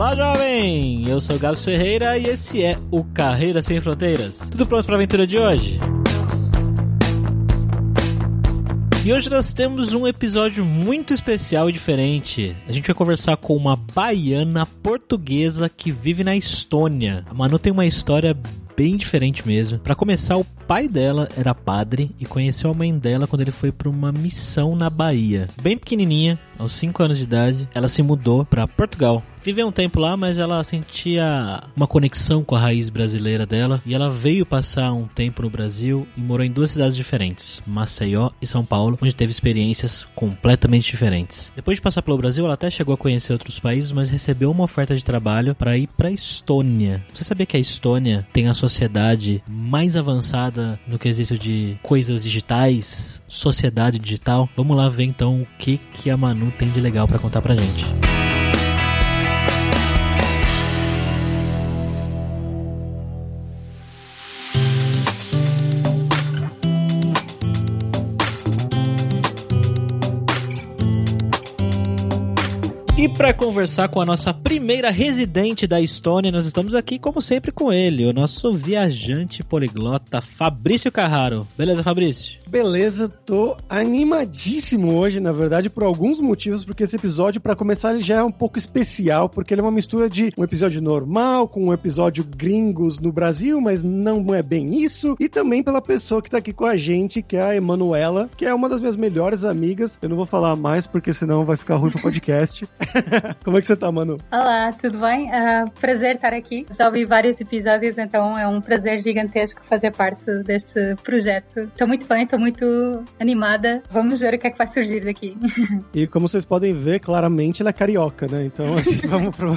Olá, jovem! Eu sou o Gabs Ferreira e esse é o Carreira Sem Fronteiras. Tudo pronto para a aventura de hoje? E hoje nós temos um episódio muito especial e diferente. A gente vai conversar com uma baiana portuguesa que vive na Estônia. A Manu tem uma história bem diferente mesmo. Para começar, o pai dela era padre e conheceu a mãe dela quando ele foi para uma missão na Bahia. Bem pequenininha, aos 5 anos de idade, ela se mudou para Portugal. Viveu um tempo lá, mas ela sentia uma conexão com a raiz brasileira dela e ela veio passar um tempo no Brasil e morou em duas cidades diferentes, Maceió e São Paulo, onde teve experiências completamente diferentes. Depois de passar pelo Brasil, ela até chegou a conhecer outros países, mas recebeu uma oferta de trabalho para ir para Estônia. Você sabia que a Estônia tem a sociedade mais avançada no quesito de coisas digitais, sociedade digital? Vamos lá ver então o que que a Manu tem de legal para contar pra gente. Para conversar com a nossa primeira residente da Estônia, nós estamos aqui, como sempre, com ele, o nosso viajante poliglota Fabrício Carraro. Beleza, Fabrício? Beleza, tô animadíssimo hoje, na verdade, por alguns motivos, porque esse episódio, para começar, ele já é um pouco especial, porque ele é uma mistura de um episódio normal com um episódio gringos no Brasil, mas não é bem isso, e também pela pessoa que tá aqui com a gente, que é a Emanuela, que é uma das minhas melhores amigas. Eu não vou falar mais, porque senão vai ficar ruim pro podcast. Como é que você tá, Manu? Olá, tudo bem? Uh, prazer estar aqui. Já ouvi vários episódios, então é um prazer gigantesco fazer parte deste projeto. Estou muito bem, estou muito animada. Vamos ver o que é que vai surgir daqui. E como vocês podem ver, claramente ela é carioca, né? Então vamos pro.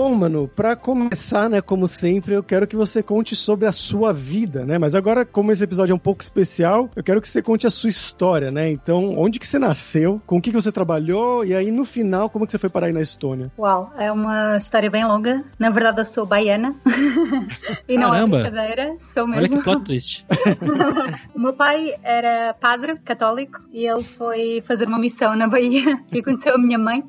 Bom, mano, para começar, né, como sempre, eu quero que você conte sobre a sua vida, né? Mas agora, como esse episódio é um pouco especial, eu quero que você conte a sua história, né? Então, onde que você nasceu, com o que, que você trabalhou e aí no final, como que você foi parar aí na Estônia? Uau, é uma história bem longa. Na verdade, eu sou baiana. e não Caramba. é brincadeira, sou Olha mesmo. que plot twist. o meu pai era padre católico e ele foi fazer uma missão na Bahia e conheceu a minha mãe.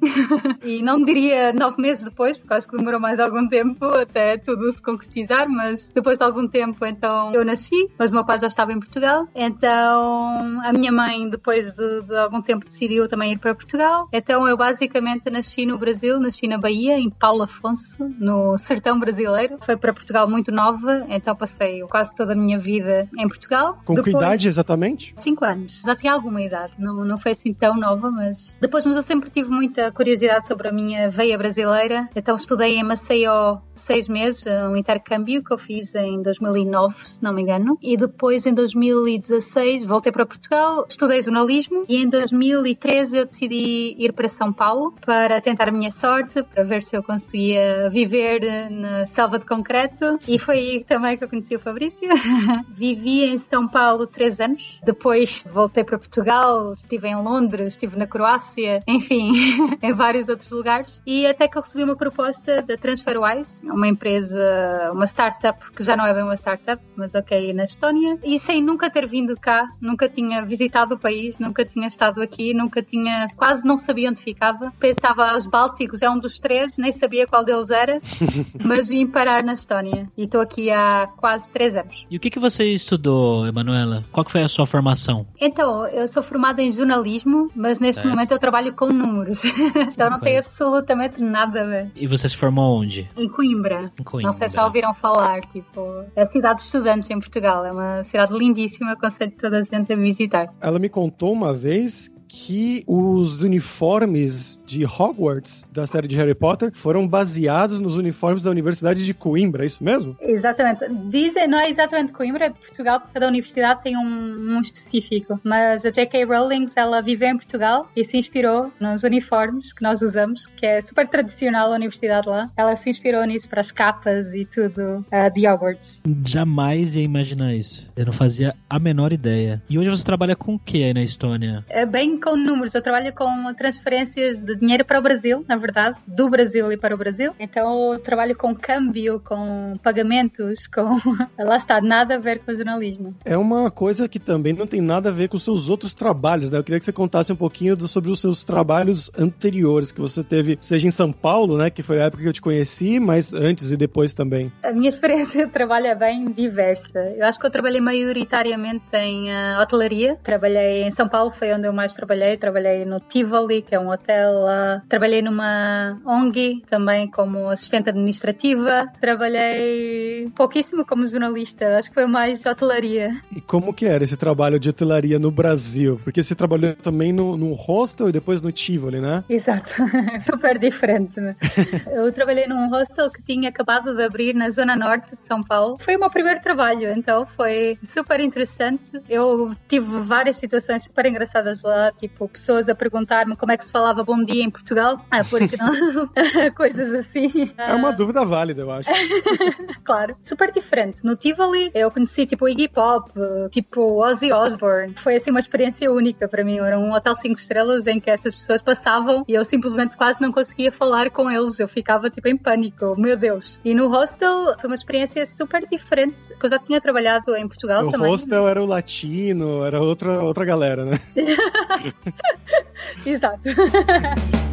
e não diria nove meses depois, porque acho que demorou mais algum tempo até tudo se concretizar, mas depois de algum tempo, então eu nasci, mas o meu pai já estava em Portugal. Então a minha mãe, depois de, de algum tempo, decidiu também ir para Portugal. Então eu basicamente nasci no Brasil, nasci na Bahia, em Paulo Afonso, no sertão brasileiro. Foi para Portugal muito nova, então passei quase toda a minha vida em Portugal. Com que Depois- idade exatamente? Cinco anos. Já tinha alguma idade, não, não foi assim tão nova, mas. Depois, mas eu sempre tive muita curiosidade sobre a minha veia brasileira, então estudei em Maceió seis meses, um intercâmbio que eu fiz em 2009, se não me engano, e depois em 2016 voltei para Portugal, estudei jornalismo e em 2013 eu decidi ir para São Paulo para tentar a minha sorte, para ver se eu conseguia viver na selva de concreto. E foi aí também que eu conheci o Fabrício. Vivi em São Paulo três anos, depois voltei para Portugal, estive em Londres, estive na Croácia, enfim, em vários outros lugares. E até que eu recebi uma proposta da TransferWise, uma empresa, uma startup que já não é bem uma startup, mas ok, na Estónia, e sem nunca ter vindo cá, nunca tinha visitado o país, nunca tinha estado aqui, nunca tinha, quase não sabia onde ficava. Pensava aos Bálticos, é um dos três, nem sabia qual deles era, mas vim parar na Estónia e estou aqui há quase três anos. E o que, que você estudou, Emanuela? Qual que foi a sua formação? Então, eu sou formada em jornalismo, mas neste É. momento eu trabalho com números, então não tem Pois. absolutamente nada a ver. E você se formou onde? Em Coimbra. Em Coimbra. Não sei se já ouviram falar, tipo, é a cidade de estudantes em Portugal. É uma cidade lindíssima, aconselho toda a gente a visitar. Ela me contou uma vez que os uniformes de Hogwarts, da série de Harry Potter, foram baseados nos uniformes da Universidade de Coimbra, é isso mesmo? Exatamente. Dizem, não é exatamente Coimbra, é de Portugal, porque cada universidade tem um, um específico. Mas a J.K. Rowling, ela viveu em Portugal e se inspirou nos uniformes que nós usamos, que é super tradicional a universidade lá. Ela se inspirou nisso para as capas e tudo uh, de Hogwarts. Jamais ia imaginar isso. Eu não fazia a menor ideia. E hoje você trabalha com o que aí na Estônia? É bem com números. Eu trabalho com transferências de dinheiro para o Brasil, na verdade, do Brasil e para o Brasil. Então eu trabalho com câmbio, com pagamentos, com. Lá está, nada a ver com jornalismo. É uma coisa que também não tem nada a ver com os seus outros trabalhos, né? Eu queria que você contasse um pouquinho do, sobre os seus trabalhos anteriores que você teve, seja em São Paulo, né? Que foi a época que eu te conheci, mas antes e depois também. A minha experiência de trabalho é bem diversa. Eu acho que eu trabalhei maioritariamente em uh, hotelaria. Trabalhei em São Paulo, foi onde eu mais trabalhei. Trabalhei no Tivoli, que é um hotel trabalhei numa ONG também como assistente administrativa. Trabalhei pouquíssimo como jornalista, acho que foi mais hotelaria. E como que era esse trabalho de hotelaria no Brasil? Porque você trabalhou também no, no hostel e depois no Tivoli, né? Exato, super diferente. Né? eu trabalhei num hostel que tinha acabado de abrir na zona norte de São Paulo. Foi o meu primeiro trabalho, então foi super interessante. Eu tive várias situações super engraçadas lá, tipo pessoas a perguntar-me como é que se falava bom dia em Portugal. Ah, porque não? Coisas assim. É uma dúvida válida, eu acho. claro. Super diferente. No Tivoli, eu conheci tipo Iggy Pop, tipo Ozzy Osbourne. Foi assim uma experiência única para mim. Era um hotel 5 estrelas em que essas pessoas passavam e eu simplesmente quase não conseguia falar com eles. Eu ficava tipo em pânico. Meu Deus. E no hostel foi uma experiência super diferente, porque eu já tinha trabalhado em Portugal o também. O hostel era o latino, era outra, outra galera, né? Exato.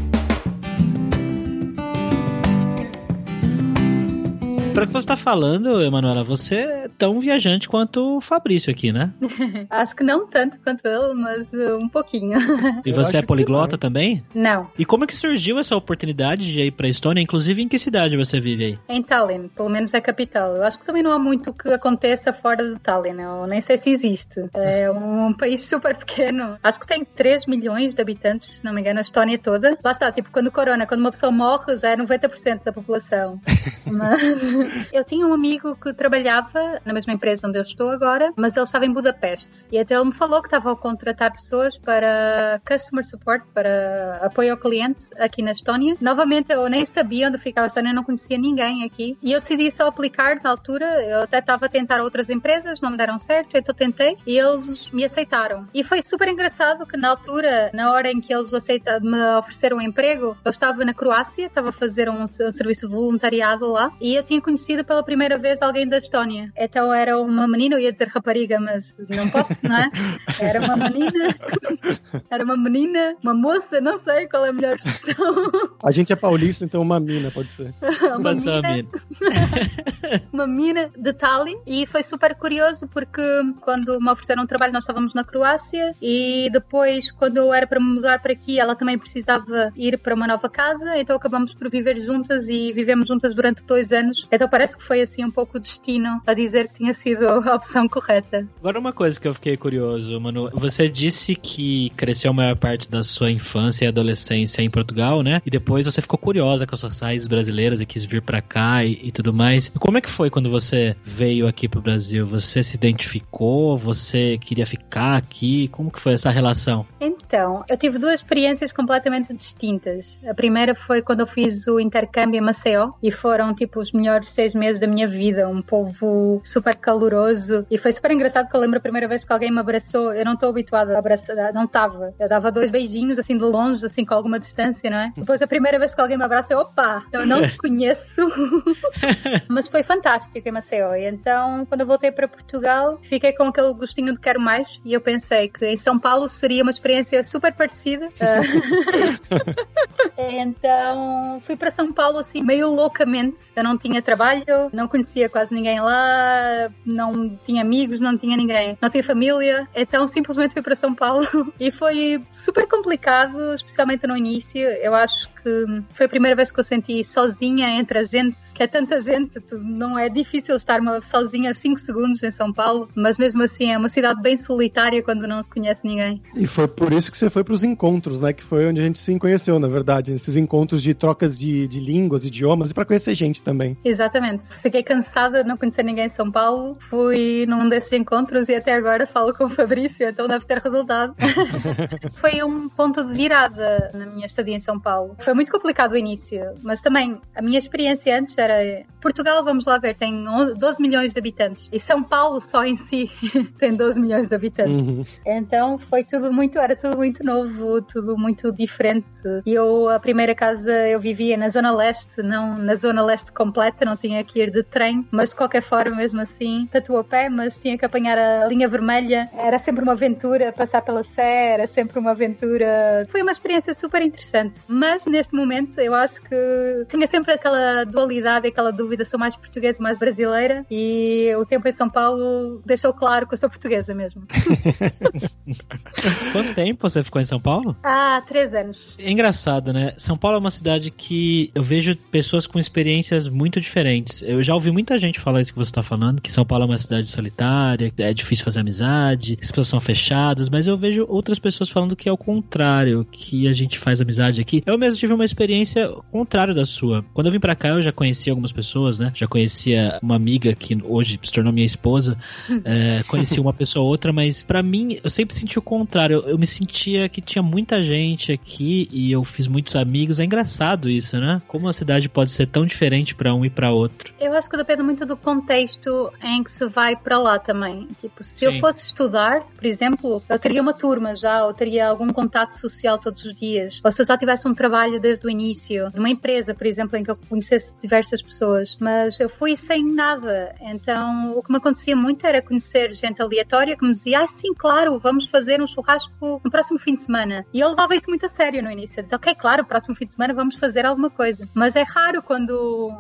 Pelo que você está falando, Emanuela, você é tão viajante quanto o Fabrício aqui, né? Acho que não tanto quanto eu, mas um pouquinho. E você é poliglota também? Não. E como é que surgiu essa oportunidade de ir para a Estônia? Inclusive, em que cidade você vive aí? Em Tallinn, pelo menos é a capital. Eu acho que também não há muito que aconteça fora de Tallinn. Eu nem sei se existe. É um país super pequeno. Acho que tem 3 milhões de habitantes, se não me engano, a Estónia toda. Lá está, tipo, quando o corona, quando uma pessoa morre, já é 90% da população. Mas eu tinha um amigo que trabalhava na mesma empresa onde eu estou agora, mas ele estava em Budapeste. E até ele me falou que estava a contratar pessoas para customer support, para apoio ao cliente aqui na Estónia. Novamente, eu nem sabia onde ficava a Estónia, não conhecia ninguém aqui. E eu decidi só aplicar na altura. Eu até estava a tentar outras empresas, não me deram certo, então tentei e eles me aceitaram. E foi super engraçado que na altura, na hora em que eles me ofereceram um emprego, eu estava na Croácia, estava a fazer um, um serviço voluntariado lá e eu tinha conhecido pela primeira vez alguém da Estónia. Então era uma menina, eu ia dizer rapariga, mas não posso, não é? Era uma menina, era uma menina, uma moça, não sei qual é a melhor expressão. A gente é paulista, então uma mina pode ser. uma, mina, uma mina de Tallinn e foi super curioso porque quando me ofereceram um trabalho nós estávamos na Croácia e depois quando eu era para me mudar para aqui ela também precisava ir para uma nova casa, então acabamos por viver juntas e vivemos juntas durante dois anos então parece que foi assim um pouco o destino a dizer que tinha sido a opção correta. Agora uma coisa que eu fiquei curioso, Manu. Você disse que cresceu a maior parte da sua infância e adolescência em Portugal, né? E depois você ficou curiosa com as suas raízes brasileiras e quis vir para cá e, e, tudo mais. Como é que foi quando você veio aqui pro Brasil? Você se identificou? Você queria ficar aqui? Como que foi essa relação? Então, eu tive duas experiências completamente distintas. A primeira foi quando eu fiz o intercâmbio em Maceió e foram tipo os melhores seis meses da minha vida, um povo super caloroso e foi super engraçado que eu lembro a primeira vez que alguém me abraçou, eu não estou habituada a abraçar, não estava, eu dava dois beijinhos assim de longe, assim com alguma distância, não é? Depois a primeira vez que alguém me abraça, eu, opa, eu não te conheço, mas foi fantástico em Maceió e então quando eu voltei para Portugal fiquei com aquele gostinho de quero mais e eu pensei que em São Paulo seria uma experiência super parecida. Então fui para São Paulo assim, meio loucamente. Eu não tinha trabalho, não conhecia quase ninguém lá, não tinha amigos, não tinha ninguém, não tinha família. Então simplesmente fui para São Paulo e foi super complicado, especialmente no início. Eu acho que foi a primeira vez que eu senti sozinha entre a gente, que é tanta gente, não é difícil estar sozinha 5 segundos em São Paulo, mas mesmo assim é uma cidade bem solitária quando não se conhece ninguém. E foi por isso que você foi para os encontros, né? Que foi onde a gente se conheceu, na verdade, esses encontros de trocas de, de línguas, idiomas e para conhecer gente também. Exatamente. Fiquei cansada de não conhecer ninguém em São Paulo, fui num desses encontros e até agora falo com o Fabrício, então deve ter resultado. foi um ponto de virada na minha estadia em São Paulo. Foi muito complicado o início, mas também a minha experiência antes era Portugal, vamos lá ver, tem 12 milhões de habitantes e São Paulo só em si tem 12 milhões de habitantes. Uhum. Então foi tudo muito, era tudo muito novo, tudo muito diferente. E eu, a primeira casa, eu vivia na Zona Leste, não na Zona Leste completa, não tinha que ir de trem, mas de qualquer forma, mesmo assim, tatuou pé, mas tinha que apanhar a linha vermelha. Era sempre uma aventura, passar pela Sé, era sempre uma aventura. Foi uma experiência super interessante. Mas neste momento, eu acho que tinha sempre aquela dualidade, aquela dúvida: sou mais portuguesa, mais brasileira, e o tempo em São Paulo deixou claro que eu sou portuguesa mesmo. Quanto tempo você ficou em São Paulo? Ah, três anos. É engraçado, né? São Paulo é uma cidade que eu vejo pessoas com experiências muito diferentes. Eu já ouvi muita gente falar isso que você está falando, que São Paulo é uma cidade solitária, é difícil fazer amizade, as pessoas são fechadas, mas eu vejo outras pessoas falando que é o contrário, que a gente faz amizade aqui. Eu mesmo tive uma experiência contrária da sua. Quando eu vim para cá, eu já conhecia algumas pessoas, né? Já conhecia uma amiga que hoje se tornou minha esposa, é, conheci uma pessoa ou outra, mas para mim, eu sempre senti o contrário. Eu, eu me sentia que tinha muita gente aqui e eu fiz muitos amigos. É engraçado isso, né? Como a cidade pode ser tão diferente para um e para outro. Eu acho que depende muito do contexto em que se vai para lá também. Tipo, se Sim. eu fosse estudar, por exemplo, eu teria uma turma já, ou teria algum contato social todos os dias. Ou se eu já tivesse um trabalho desde o início, numa empresa, por exemplo, em que eu conhecesse diversas pessoas. Mas eu fui sem nada. Então, o que me acontecia muito era conhecer gente aleatória que me dizia, ah, sim, claro, vamos fazer um churrasco no próximo fim de semana. E eu levava isso muito a sério no início. Eu dizia, ok, claro, próximo fim de semana vamos fazer alguma coisa. Mas é raro quando.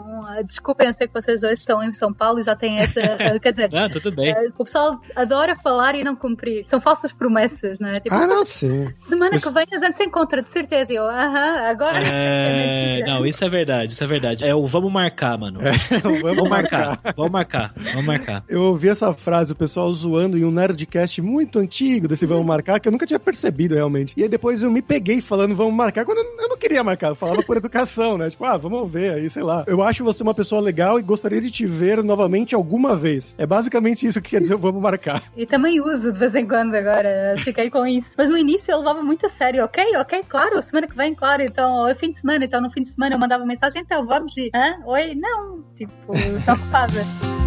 Desculpem, eu sei que vocês dois estão em São Paulo e já têm essa. Quer dizer, ah, tudo bem. Eh, o pessoal adora falar e não cumprir. São falsas promessas, não é? Tipo, ah, não, sim. Semana isso... que vem a gente se encontra, de certeza. E eu, aham, agora. É... é não, isso é verdade, isso é verdade. É o vamos marcar, mano. É, vamos, marcar. Vamos marcar, vamos marcar. Eu ouvi essa frase, o pessoal zoando em um Nerdcast muito antigo desse vamos marcar, que eu nunca tinha percebido realmente. E aí depois eu me peguei falando vamos marcar, quando eu não queria marcar, eu falava por educação, né? Tipo, ah, vamos ver aí, sei lá. Eu acho você uma pessoa legal e gostaria de te ver novamente alguma vez. É basicamente isso que quer dizer vamos marcar. E também uso de vez em quando agora, fiquei com isso. Mas no início eu levava muito a sério, ok, ok, claro, semana que vem, claro, então é fim de semana, então no fim de semana eu mandava mensagem, então vamos ir. Hã? Oi? Não, tipo, tô ocupada.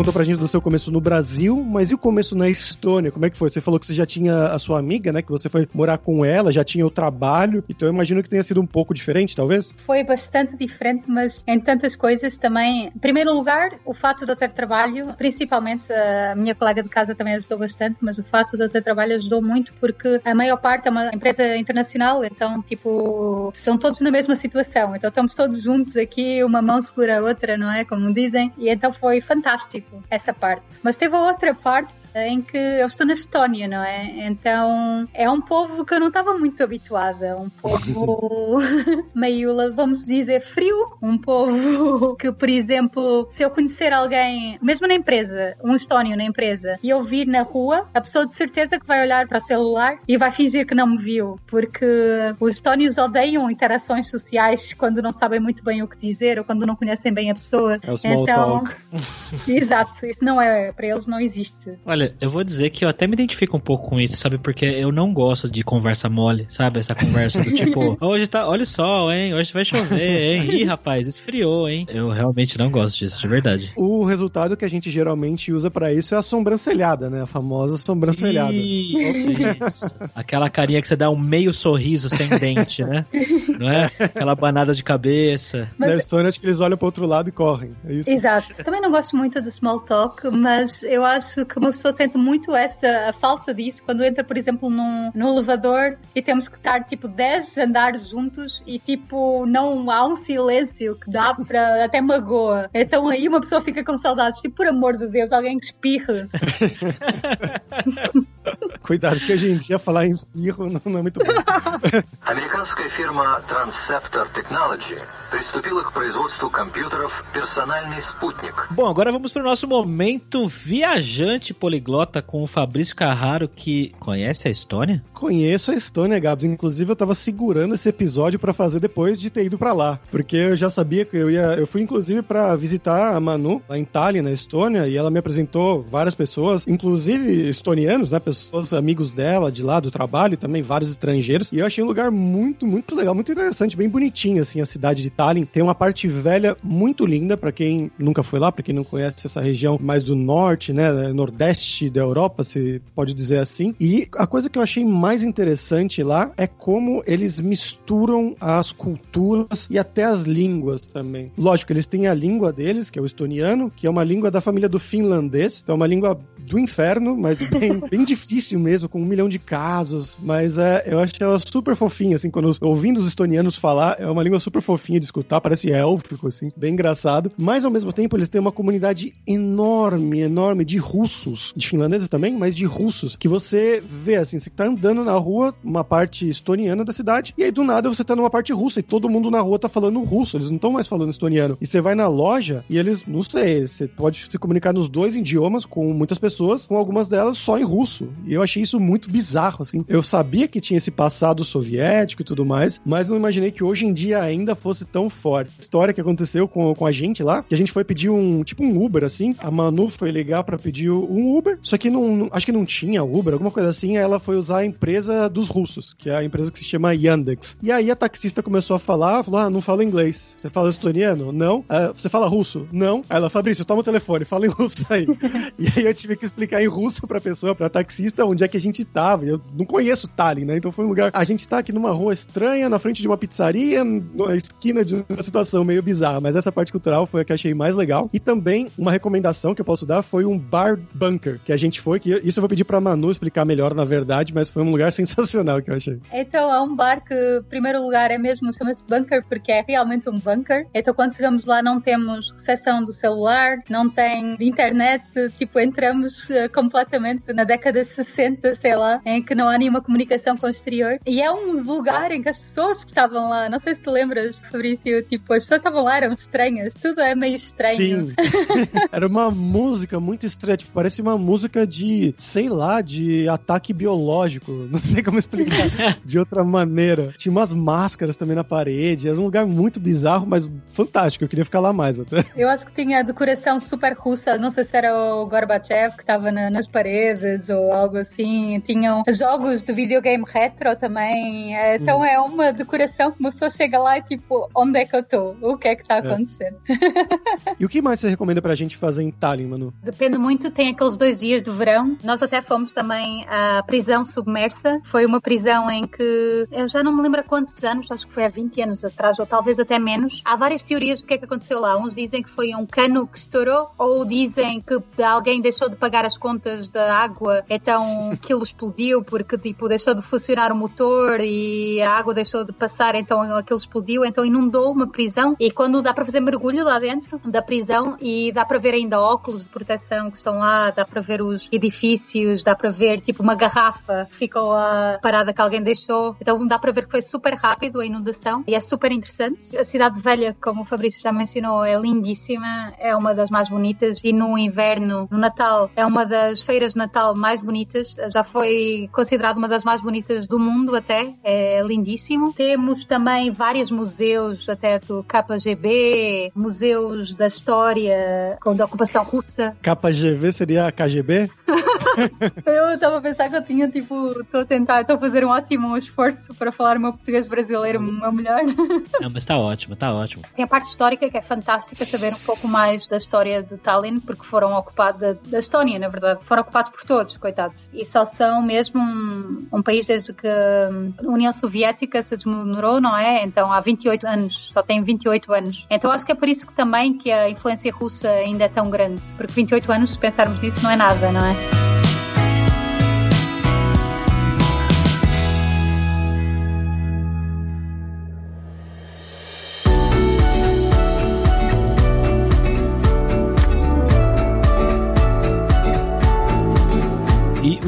Contou pra gente do seu começo no Brasil, mas e o começo na Estônia? Como é que foi? Você falou que você já tinha a sua amiga, né? Que você foi morar com ela, já tinha o trabalho. Então eu imagino que tenha sido um pouco diferente, talvez? Foi bastante diferente, mas em tantas coisas também. Em primeiro lugar, o fato de eu ter trabalho, principalmente a minha colega de casa também ajudou bastante, mas o fato de eu ter trabalho ajudou muito porque a maior parte é uma empresa internacional, então, tipo, são todos na mesma situação. Então estamos todos juntos aqui, uma mão segura a outra, não é? Como dizem. E então foi fantástico essa parte. Mas teve a outra parte em que eu estou na Estónia, não é? Então é um povo que eu não estava muito habituada. Um povo meio, vamos dizer, frio. Um povo que, por exemplo, se eu conhecer alguém, mesmo na empresa, um estónio na empresa, e eu vir na rua, a pessoa de certeza que vai olhar para o celular e vai fingir que não me viu. Porque os estónios odeiam interações sociais quando não sabem muito bem o que dizer ou quando não conhecem bem a pessoa. É o small então, talk. Exato. Exato, isso não é, pra eles não existe. Olha, eu vou dizer que eu até me identifico um pouco com isso, sabe? Porque eu não gosto de conversa mole, sabe? Essa conversa do tipo, hoje tá, olha o sol, hein? Hoje vai chover, hein? Ih, rapaz, esfriou, hein? Eu realmente não gosto disso, de verdade. O resultado que a gente geralmente usa para isso é a sobrancelhada, né? A famosa sobrancelhada. Isso, isso. Aquela carinha que você dá um meio sorriso sem dente, né? Não é? Aquela banada de cabeça. Mas... Na Estônia, acho que eles olham pro outro lado e correm. É isso. Exato. Também não gosto muito dos small talk, mas eu acho que uma pessoa sente muito essa a falta disso quando entra, por exemplo, num, num elevador e temos que estar tipo 10 andares juntos e tipo não há um silêncio que dá para até magoa. Então aí uma pessoa fica com saudades, tipo, por amor de Deus, alguém que espirre. Cuidado que a gente ia falar em espirro não, não é muito bom. Американская фирма Transceptor Technology приступила к производству компьютеров «Персональный спутник». Bom, agora vamos para o nosso momento viajante poliglota com o Fabrício Carraro, que conhece a Estônia? Conheço a Estônia, Gabs. Inclusive, eu tava segurando esse episódio para fazer depois de ter ido para lá. Porque eu já sabia que eu ia. Eu fui, inclusive, para visitar a Manu lá em Tallinn, na Estônia, e ela me apresentou várias pessoas, inclusive estonianos, né? Pessoas amigos dela de lá do trabalho, também vários estrangeiros. E eu achei um lugar muito, muito legal, muito interessante, bem bonitinho, assim, a cidade de Tallinn. Tem uma parte velha muito linda, para quem nunca foi lá, para quem não conhece essa região mais do norte, né? Nordeste da Europa, se pode dizer assim. E a coisa que eu achei mais interessante lá é como eles misturam as culturas e até as línguas também. Lógico, eles têm a língua deles, que é o estoniano, que é uma língua da família do finlandês, então é uma língua do inferno, mas bem, bem difícil mesmo, com um milhão de casos, mas é, eu acho ela super fofinha, assim, quando ouvindo os estonianos falar, é uma língua super fofinha de escutar, parece élfico, assim, bem engraçado, mas ao mesmo tempo eles têm uma comunidade enorme, enorme de russos, de finlandeses também, mas de russos, que você vê, assim, você tá andando na rua, uma parte estoniana da cidade, e aí do nada você tá numa parte russa, e todo mundo na rua tá falando russo, eles não estão mais falando estoniano. E você vai na loja, e eles, não sei, você pode se comunicar nos dois idiomas com muitas pessoas, com algumas delas só em russo. E eu achei isso muito bizarro, assim. Eu sabia que tinha esse passado soviético e tudo mais, mas não imaginei que hoje em dia ainda fosse tão forte. História que aconteceu com, com a gente lá, que a gente foi pedir um, tipo um Uber, assim, a Manu foi ligar para pedir um Uber, só que não, acho que não tinha Uber, alguma coisa assim, ela foi usar a empresa dos russos, que é a empresa que se chama Yandex. E aí a taxista começou a falar, falou, ah, não fala inglês. Você fala estoniano? Não. Ah, você fala russo? Não. Aí ela, Fabrício, toma o telefone, fala em russo aí. e aí eu tive que explicar em russo pra pessoa, pra taxista, onde é que a gente tava. Eu não conheço Tallinn, né? Então foi um lugar. A gente tá aqui numa rua estranha, na frente de uma pizzaria, na esquina de uma situação meio bizarra. Mas essa parte cultural foi a que achei mais legal. E também uma recomendação que eu posso dar foi um bar bunker que a gente foi. Que isso eu vou pedir pra Manu explicar melhor, na verdade, mas foi um lugar sensacional que eu achei. Então é um bar que, em primeiro lugar, é mesmo, chama-se bunker porque é realmente um bunker. Então quando chegamos lá não temos recepção do celular, não tem internet, tipo, entramos uh, completamente na década 60, sei lá, em que não há nenhuma comunicação com o exterior. E é um lugar em que as pessoas que estavam lá, não sei se te lembras, Fabrício, tipo, as pessoas estavam lá, eram estranhas, tudo é meio estranho. Sim. Era uma música muito estranha, tipo, parece uma música de, sei lá, de ataque biológico. Não sei como explicar de outra maneira. Tinha umas máscaras também na parede, era um lugar muito bizarro, mas fantástico. Eu queria ficar lá mais até. Eu acho que tinha decoração super russa, não sei se era o Gorbachev que estava na, nas paredes ou algo assim. Tinham jogos de videogame retro também. Então hum. é uma decoração que uma pessoa chega lá e tipo, onde é que eu estou? O que é que está acontecendo? É. e o que mais você recomenda pra gente fazer em Tallinn, Manu? Depende muito, tem aqueles dois dias do verão. Nós até fomos também à prisão submersa. Foi uma prisão em que eu já não me lembro há quantos anos, acho que foi há 20 anos atrás, ou talvez até menos. Há várias teorias do que é que aconteceu lá. Uns dizem que foi um cano que estourou, ou dizem que alguém deixou de pagar as contas da água, então aquilo explodiu porque tipo deixou de funcionar o motor e a água deixou de passar, então aquilo explodiu, então inundou uma prisão. E quando dá para fazer mergulho lá dentro da prisão e dá para ver ainda óculos de proteção que estão lá, dá para ver os edifícios, dá para ver tipo uma garrafa que ficou parada que alguém deixou. Então dá para ver que foi super rápido a inundação e é super interessante. A cidade velha, como o Fabrício já mencionou, é lindíssima, é uma das mais bonitas e no inverno, no Natal, é uma das feiras de Natal mais bonitas. Já foi considerada uma das mais bonitas do mundo até, é lindíssimo. Temos também vários museus, até do KGB, museus da história da ocupação russa. KGB seria a KGB? eu estava a pensar que eu tinha, tipo, estou a tentar, estou a fazer um ótimo esforço para falar o meu português brasileiro o meu melhor. Não, mas está ótimo, está ótimo. Tem a parte histórica que é fantástica, saber um pouco mais da história de Tallinn, porque foram ocupados, da, da Estónia, na verdade, foram ocupados por todos, coitados. E só são mesmo um, um país desde que a União Soviética se desmoronou, não é? Então há 28 anos, só tem 28 anos. Então acho que é por isso que também que a influência russa ainda é tão grande, porque 28 anos, se pensarmos nisso, não é nada, não é?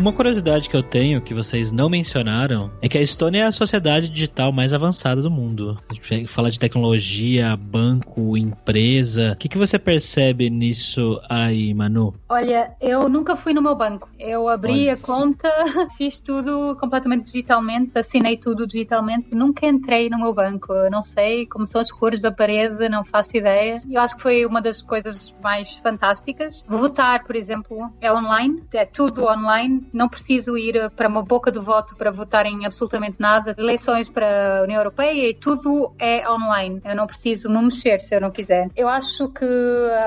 Uma curiosidade que eu tenho, que vocês não mencionaram, é que a Estônia é a sociedade digital mais avançada do mundo. A gente fala de tecnologia, banco, empresa. O que, que você percebe nisso aí, Manu? Olha, eu nunca fui no meu banco. Eu abri Olha. a conta, fiz tudo completamente digitalmente, assinei tudo digitalmente. Nunca entrei no meu banco. Eu não sei como são as cores da parede, não faço ideia. Eu acho que foi uma das coisas mais fantásticas. Votar, por exemplo, é online, é tudo online não preciso ir para uma boca do voto para votar em absolutamente nada. Eleições para a União Europeia e tudo é online. Eu não preciso me mexer se eu não quiser. Eu acho que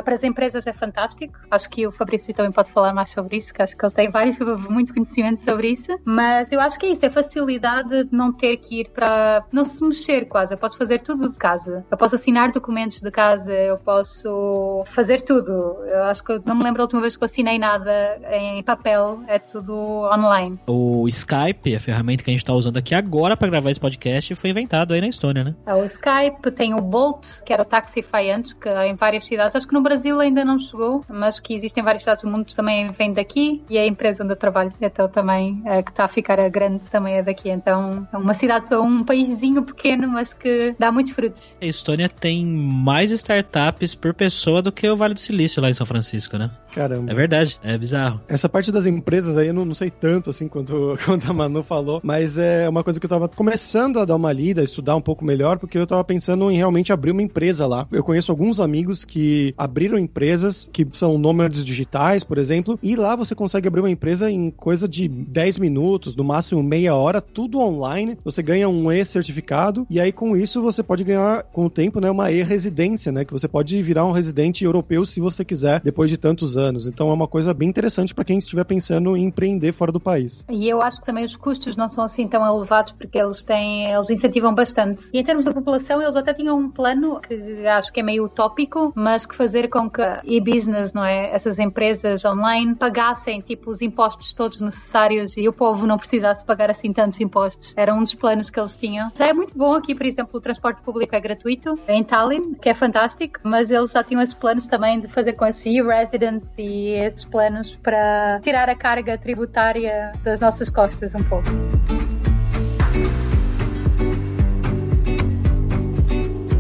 para as empresas é fantástico. Acho que o Fabrício também pode falar mais sobre isso, que acho que ele tem vários, muito conhecimento sobre isso. Mas eu acho que é isso, é facilidade de não ter que ir para. não se mexer quase. Eu posso fazer tudo de casa. Eu posso assinar documentos de casa, eu posso fazer tudo. Eu acho que eu não me lembro a última vez que eu assinei nada em papel. É tudo online. O Skype, a ferramenta que a gente está usando aqui agora para gravar esse podcast, foi inventado aí na Estônia, né? É, o Skype, tem o Bolt, que era o Taxify antes, que em várias cidades, acho que no Brasil ainda não chegou, mas que existem várias cidades do mundo que também vem daqui e a empresa onde eu trabalho, então também, é, que está a ficar a grande, também é daqui. Então, é uma cidade, um paíszinho pequeno, mas que dá muitos frutos. A Estônia tem mais startups por pessoa do que o Vale do Silício lá em São Francisco, né? Caramba. É verdade, é bizarro. Essa parte das empresas aí eu não, não sei tanto assim quanto, quanto a Manu falou, mas é uma coisa que eu tava começando a dar uma lida, estudar um pouco melhor, porque eu tava pensando em realmente abrir uma empresa lá. Eu conheço alguns amigos que abriram empresas que são nômades digitais, por exemplo, e lá você consegue abrir uma empresa em coisa de 10 minutos, no máximo meia hora, tudo online. Você ganha um e-certificado e aí com isso você pode ganhar com o tempo, né, uma e-residência, né, que você pode virar um residente europeu se você quiser depois de tantos anos anos. Então é uma coisa bem interessante para quem estiver pensando em empreender fora do país. E eu acho que também os custos não são assim tão elevados porque eles têm, eles incentivam bastante. E em termos da população, eles até tinham um plano que acho que é meio utópico, mas que fazer com que e-business, não é, essas empresas online pagassem tipo os impostos todos necessários e o povo não precisasse pagar assim tantos impostos. Era um dos planos que eles tinham. Já é muito bom aqui, por exemplo, o transporte público é gratuito em Tallinn, que é fantástico, mas eles já tinham esses planos também de fazer com esses e-residents e esses planos para tirar a carga tributária das nossas costas um pouco.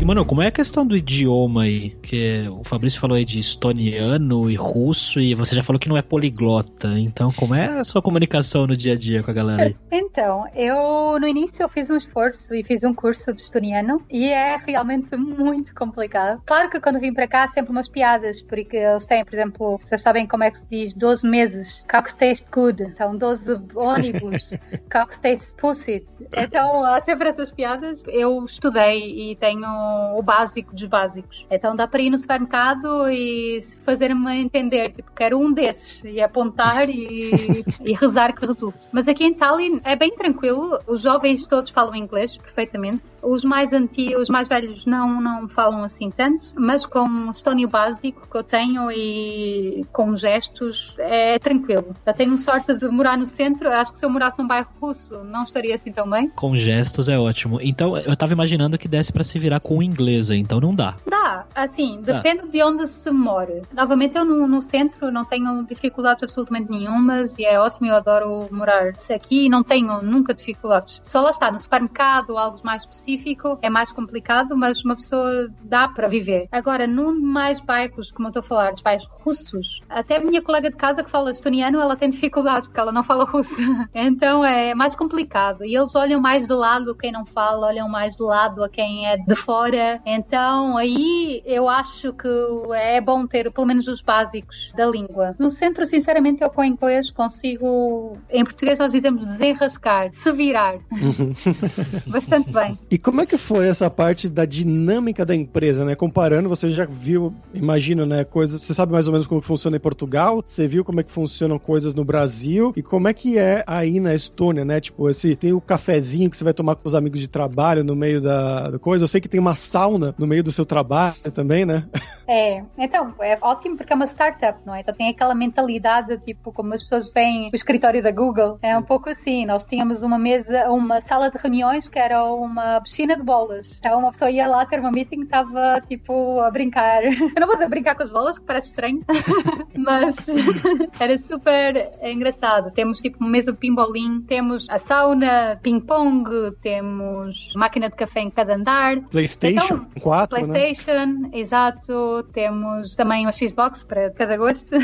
Mano, como é a questão do idioma aí? Que o Fabrício falou aí de estoniano e russo e você já falou que não é poliglota. Então, como é a sua comunicação no dia a dia com a galera aí? Então, eu no início eu fiz um esforço e fiz um curso de estoniano e é realmente muito complicado. Claro que quando vim para cá sempre umas piadas, porque eles têm, por exemplo, vocês sabem como é que se diz 12 meses, Cox taste good, então 12 ônibus, taste pussy. Então há sempre essas piadas. Eu estudei e tenho o básico dos básicos. Então dá para ir no supermercado e fazer-me entender, tipo, quero um desses e apontar e, e rezar que resulte. Mas aqui em Tallinn é bem tranquilo, os jovens todos falam inglês perfeitamente. Os mais antigos, os mais velhos não, não falam assim tanto, mas com o estónio básico que eu tenho e com gestos é tranquilo. Eu tenho sorte de morar no centro, acho que se eu morasse num bairro russo não estaria assim tão bem. Com gestos é ótimo. Então eu tava imaginando que desse para se virar com inglesa, então não dá. Dá, assim, depende dá. de onde se mora. Novamente, eu no, no, centro não tenho dificuldades absolutamente nenhumas e é ótimo, eu adoro morar aqui e não tenho nunca dificuldades. Só lá está, no supermercado ou algo mais específico é mais complicado, mas uma pessoa dá para viver. Agora, num mais bairros, como eu estou a falar, dos bairros russos, até a minha colega de casa que fala estoniano, ela tem dificuldades porque ela não fala russo. então é mais complicado. E eles olham mais de lado quem não fala, olham mais de lado a quem é de fora. Então aí eu acho que é bom ter pelo menos os básicos da língua. No centro, sinceramente, eu com o inglês consigo, em português nós dizemos desenrascar, se virar. Bastante bem. E como é que foi essa parte da dinâmica da empresa, né? Comparando, você já viu, imagino, né, coisas, você sabe mais ou menos como funciona em Portugal, você viu como é que funcionam coisas no Brasil e como é que é aí na Estônia, né? Tipo, esse tem o cafezinho que você vai tomar com os amigos de trabalho no meio da, da coisa. Eu sei que tem uma sauna no meio do seu trabalho também, né? É, então, é ótimo porque é uma startup, não é? Então tem aquela mentalidade, tipo, como as pessoas veem o escritório da Google. É um pouco assim. Nós tínhamos uma mesa, uma sala de reuniões que era uma piscina de bolas. Então uma pessoa ia lá ter uma meeting e estava, tipo, a brincar. Eu não vou dizer brincar com as bolas, que parece estranho, mas era super engraçado. Temos, tipo, uma mesa de pimbolim, temos a sauna, ping-pong, temos máquina de café em cada andar. PlayStation Então, 4, né? PlayStation, exato. Temos também uma Xbox para cada gosto.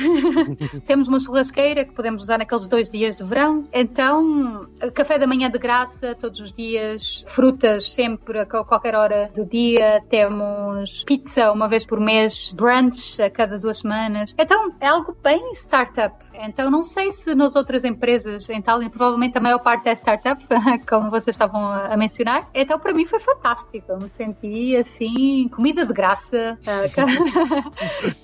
Temos uma churrasqueira que podemos usar naqueles dois dias de verão. Então, café da manhã de graça todos os dias, frutas sempre a qualquer hora do dia. Temos pizza uma vez por mês, brunch a cada duas semanas. Então, é algo bem startup. Então, não sei se nas outras empresas em Tallinn, provavelmente a maior parte é startup, como vocês estavam a mencionar. Então, para mim foi fantástico. Eu me senti assim, comida de graça,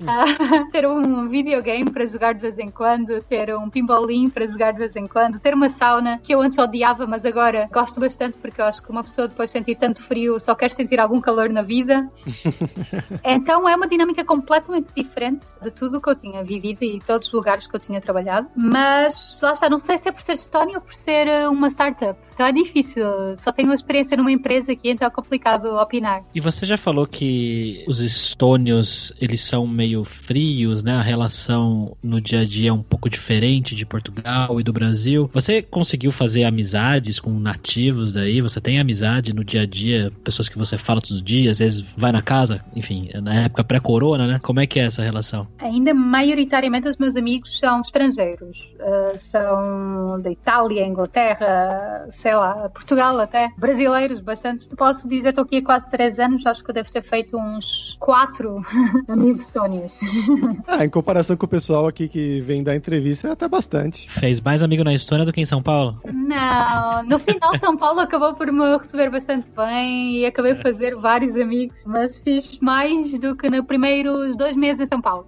ah, ter um videogame para jogar de vez em quando, ter um pinballim para jogar de vez em quando, ter uma sauna que eu antes odiava, mas agora gosto bastante porque eu acho que uma pessoa depois de sentir tanto frio só quer sentir algum calor na vida. Então, é uma dinâmica completamente diferente de tudo o que eu tinha vivido e todos os lugares que eu tinha trabalhado, mas lá está, não sei se é por ser Estónia ou por ser uh, uma startup. Então é difícil, só tenho experiência numa empresa aqui, então é complicado opinar. E você já falou que os estônios, eles são meio frios, né? A relação no dia a dia é um pouco diferente de Portugal e do Brasil. Você conseguiu fazer amizades com nativos daí? Você tem amizade no dia a dia? Pessoas que você fala todos os dias, às vezes vai na casa? Enfim, na época pré-corona, né? Como é que é essa relação? Ainda maioritariamente os meus amigos são estrangeiros. Uh, são da Itália, Inglaterra, sei lá, Portugal até. Brasileiros, bastante. Posso dizer, estou aqui há quase três anos, acho que eu devo ter feito uns quatro amigos estónios. Ah, em comparação com o pessoal aqui que vem dar entrevista, é até bastante. Fez mais amigo na Estônia do que em São Paulo? Não, no final São Paulo acabou por me receber bastante bem e acabei de fazer vários amigos, mas fiz mais do que nos primeiros dois meses em São Paulo.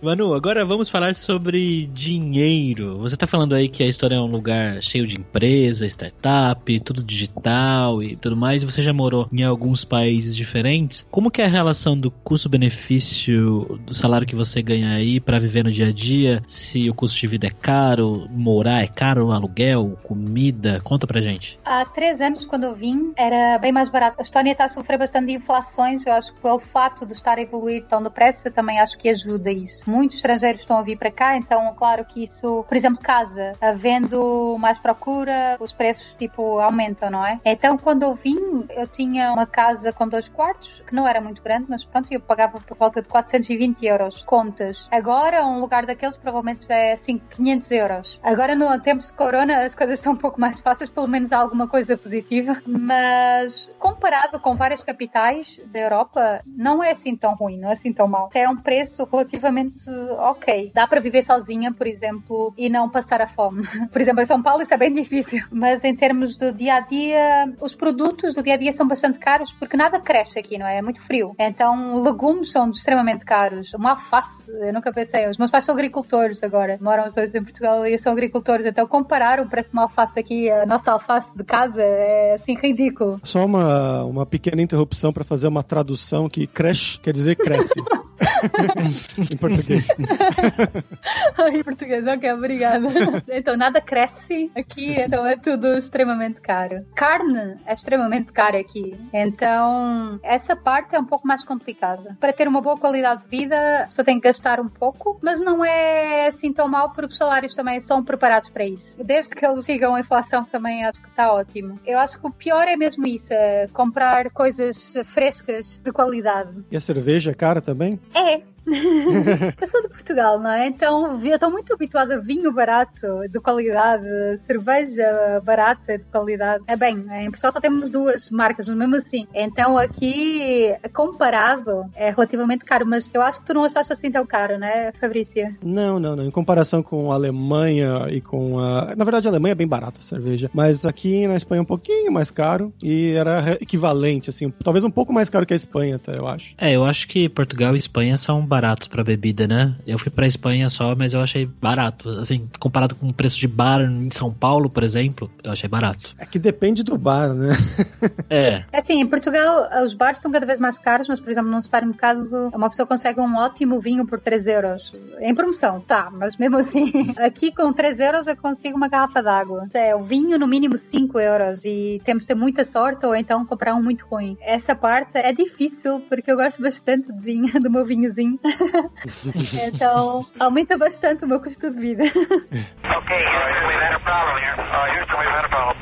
Manu, agora vamos falar sobre dinheiro. Você tá falando aí que a história é um lugar cheio de empresa, startup, tudo digital e tudo mais, e você já morou em alguns países diferentes. Como que é a relação do custo-benefício do salário que você ganha aí para viver no dia a dia? Se o custo de vida é caro, morar é caro, aluguel, comida, conta pra gente. Há três anos, quando eu vim, era bem mais barato. A Estónia está a sofrer bastante de inflações. Eu acho que o fato de estar a evoluir tão depressa também acho que ajuda isso. Muitos estrangeiros estão a vir para cá, então claro que isso, por exemplo, casa, havendo mais procura, os preços tipo aumentam, não é? Então quando eu vim, eu tinha uma casa com dois quartos, que não era muito grande, mas pronto, eu pagava por volta de 420 euros contas. Agora, um lugar daqueles provavelmente já é assim 500 euros. Agora, no tempo de corona, as coisas estão um pouco mais fáceis, pelo menos há alguma coisa positiva, mas comparado com várias capitais da Europa, não é assim tão ruim, não é assim tão mal. É um preço relativamente ok. Dá para viver sozinha, por exemplo, e não passar a fome. Por exemplo, em São Paulo isso é bem difícil, mas em termos do dia a dia, os produtos do dia a dia são bastante caros porque nada cresce aqui, não é? É muito frio. Então, legumes são extremamente caros. Uma alface, eu nunca pensei. Os meus pais são agricultores agora, moram os dois em Portugal e são agricultores. Então, comparar o preço de uma alface aqui, a nossa alface de casa, é assim ridículo. Só uma, uma pequena interrupção para fazer uma tradução que cresce quer dizer cresce. em português. em português, ok, obrigada. Então, nada cresce aqui, então é tudo extremamente caro. Carne é extremamente cara aqui, então essa parte é um pouco mais complicada. Para ter uma boa qualidade de vida, só tem que gastar um pouco, mas não é assim tão mal porque os salários também são preparados para isso. Desde que eles sigam a inflação também acho que está ótimo. Eu acho que o pior é mesmo isso, é comprar coisas frescas de qualidade. E a cerveja é cara também? É, eu sou de Portugal, não é? Então eu estou muito habituada a vinho barato, de qualidade, cerveja barata, de qualidade. É bem, em Portugal só temos duas marcas, mas mesmo assim. Então aqui, comparado, é relativamente caro, mas eu acho que tu não achaste assim tão caro, né, Fabrícia? Não, não, não. Em comparação com a Alemanha e com a. Na verdade, a Alemanha é bem barato a cerveja, mas aqui na Espanha é um pouquinho mais caro e era equivalente, assim, talvez um pouco mais caro que a Espanha, até, eu acho. É, eu acho que Portugal e Espanha são baratos para bebida, né? Eu fui para Espanha só, mas eu achei barato. Assim, comparado com o preço de bar em São Paulo, por exemplo, eu achei barato. É que depende do bar, né? é. É assim, em Portugal os bares estão cada vez mais caros, mas por exemplo, num supermercado uma pessoa consegue um ótimo vinho por 3 euros. Em promoção, tá, mas mesmo assim, aqui com 3 euros eu consigo uma garrafa d'água. É, o vinho no mínimo 5 euros e temos que ter muita sorte ou então comprar um muito ruim. Essa parte é difícil porque eu gosto bastante de vinho, do meu vinhozinho. então, aumenta bastante o meu custo de vida. Ok, Houston, we've had a problem here. Uh, Houston, we've had a problem.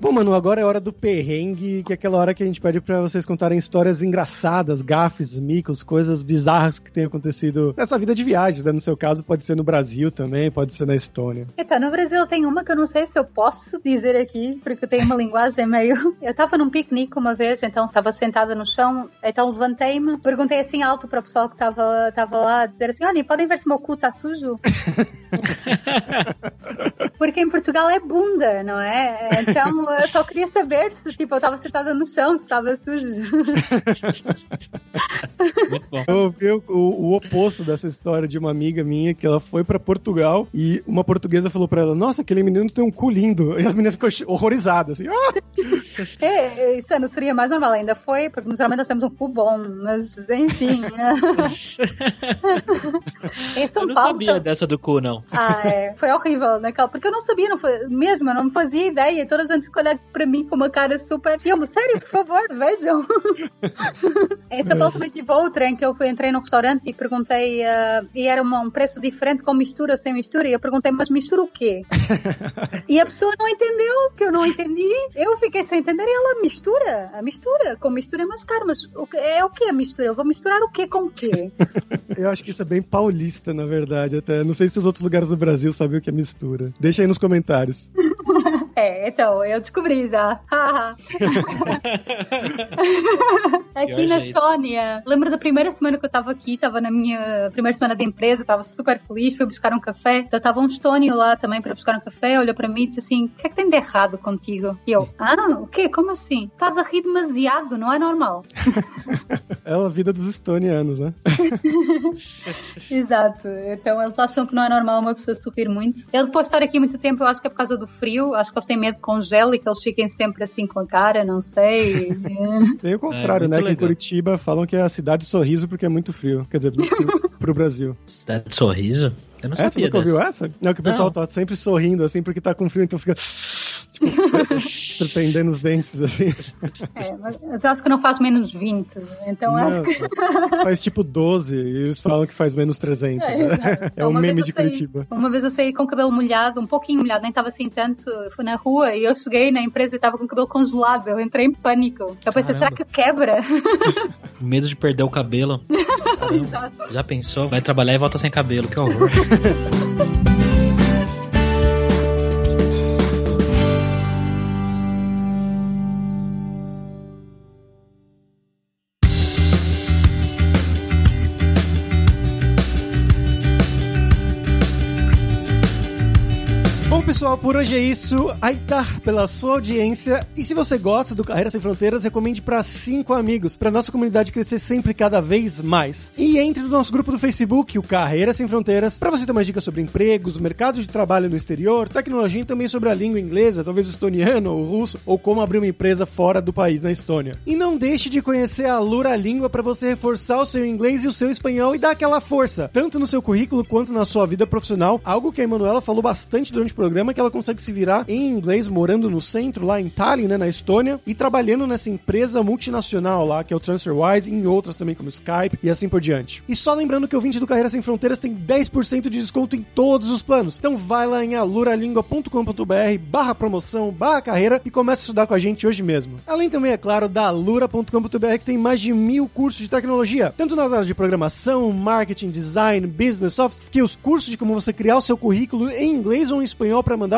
Bom, mano, agora é hora do perrengue, que é aquela hora que a gente pede pra vocês contarem histórias engraçadas, gafes, micos, coisas bizarras que tenham acontecido nessa vida de viagens, né? No seu caso, pode ser no Brasil também, pode ser na Estônia. Então, no Brasil tem uma que eu não sei se eu posso dizer aqui, porque tem uma linguagem meio. Eu tava num piquenique uma vez, então estava sentada no chão, então levantei-me, perguntei assim alto para o pessoal que estava tava lá, dizer assim: olha, podem ver se meu cu tá sujo? Porque em Portugal é bunda, não é? Então eu só queria saber se tipo, eu tava sentada no chão, se tava sujo. Eu ouvi o, o, o oposto dessa história de uma amiga minha que ela foi pra Portugal e uma portuguesa falou pra ela: Nossa, aquele menino tem um cu lindo. E a menina ficou horrorizada, assim. Ah! É, isso não seria mais normal, ainda foi, porque geralmente nós temos um cu bom, mas enfim. Né? em São Eu não Paulo. sabia dessa do cu, não. Ah, é. Foi horrível, né, Cal? Porque eu não sabia, não foi, mesmo, eu não fazia ideia. Toda a gente ficou olhando pra mim com uma cara super. E eu, sério, por favor, vejam. em São Paulo também tive outra em que eu fui, entrei num restaurante e perguntei, ah, e era um preço diferente com mistura ou sem mistura. E eu perguntei, mas mistura o quê? e a pessoa não entendeu, que eu não entendi. Eu fiquei sem entender e ela mistura. A mistura, com mistura é mais caro, mas o que- é o que a mistura? Eu vou misturar o quê com o quê? Eu acho que isso é bem paulista, na verdade, até. Não sei se os outros lugares do Brasil sabem o que é mistura. Deixa aí nos comentários. É, então, eu descobri já. aqui na. Estônia, lembro da primeira semana que eu tava aqui, tava na minha primeira semana de empresa, tava super feliz, fui buscar um café. Então tava um estônio lá também para buscar um café, olhou para mim e disse assim: O que é que tem de errado contigo? E eu, ah, o quê? Como assim? Estás a rir demasiado, não é normal. É a vida dos estonianos, né? Exato. Então eles acham que não é normal uma pessoa sorrir muito. Eu depois de estar aqui muito tempo, eu acho que é por causa do frio, acho que eles têm medo que congele e que eles fiquem sempre assim com a cara, não sei. Tem o contrário, É, né? Que em legal. Curitiba falam que é a cidade de sorriso porque é muito frio. Quer dizer, muito frio pro Brasil. Cidade de sorriso? Eu não Essa, sabia nunca dessa. ouviu essa? Não, que o pessoal Não. tá sempre sorrindo, assim, porque tá com frio, então fica. Tipo, surpreendendo os dentes, assim. É, mas eu acho que não faz menos 20. Então Não, acho que. faz tipo 12 e eles falam que faz menos 300. É, né? É um Uma vez meme de saí- Curitiba. Uma vez eu saí com o cabelo molhado, um pouquinho molhado, nem estava assim tanto. Fui na rua e eu cheguei na empresa e estava com o cabelo congelado. Eu entrei em pânico. Eu pensei, Caramba. será que quebra? Medo de perder o cabelo. Caramba. Já pensou? Vai trabalhar e volta sem cabelo, que horror. por hoje é isso. Aitar pela sua audiência. E se você gosta do Carreira Sem Fronteiras, recomende para cinco amigos, para nossa comunidade crescer sempre cada vez mais. E entre no nosso grupo do Facebook, o Carreira Sem Fronteiras, para você ter mais dicas sobre empregos, o mercado de trabalho no exterior, tecnologia e também sobre a língua inglesa, talvez o estoniano ou o russo, ou como abrir uma empresa fora do país na Estônia. E não deixe de conhecer a Lura Língua para você reforçar o seu inglês e o seu espanhol e dar aquela força, tanto no seu currículo quanto na sua vida profissional, algo que a Emanuela falou bastante durante o programa que ela consegue se virar em inglês, morando no centro, lá em Tallinn, né, na Estônia, e trabalhando nessa empresa multinacional lá, que é o TransferWise, e em outras também, como Skype e assim por diante. E só lembrando que o 20 do Carreira Sem Fronteiras tem 10% de desconto em todos os planos. Então vai lá em aluralingua.com.br barra promoção, barra carreira e começa a estudar com a gente hoje mesmo. Além também, é claro, da alura.com.br que tem mais de mil cursos de tecnologia, tanto nas áreas de programação, marketing, design, business, soft skills, curso de como você criar o seu currículo em inglês ou em espanhol para mandar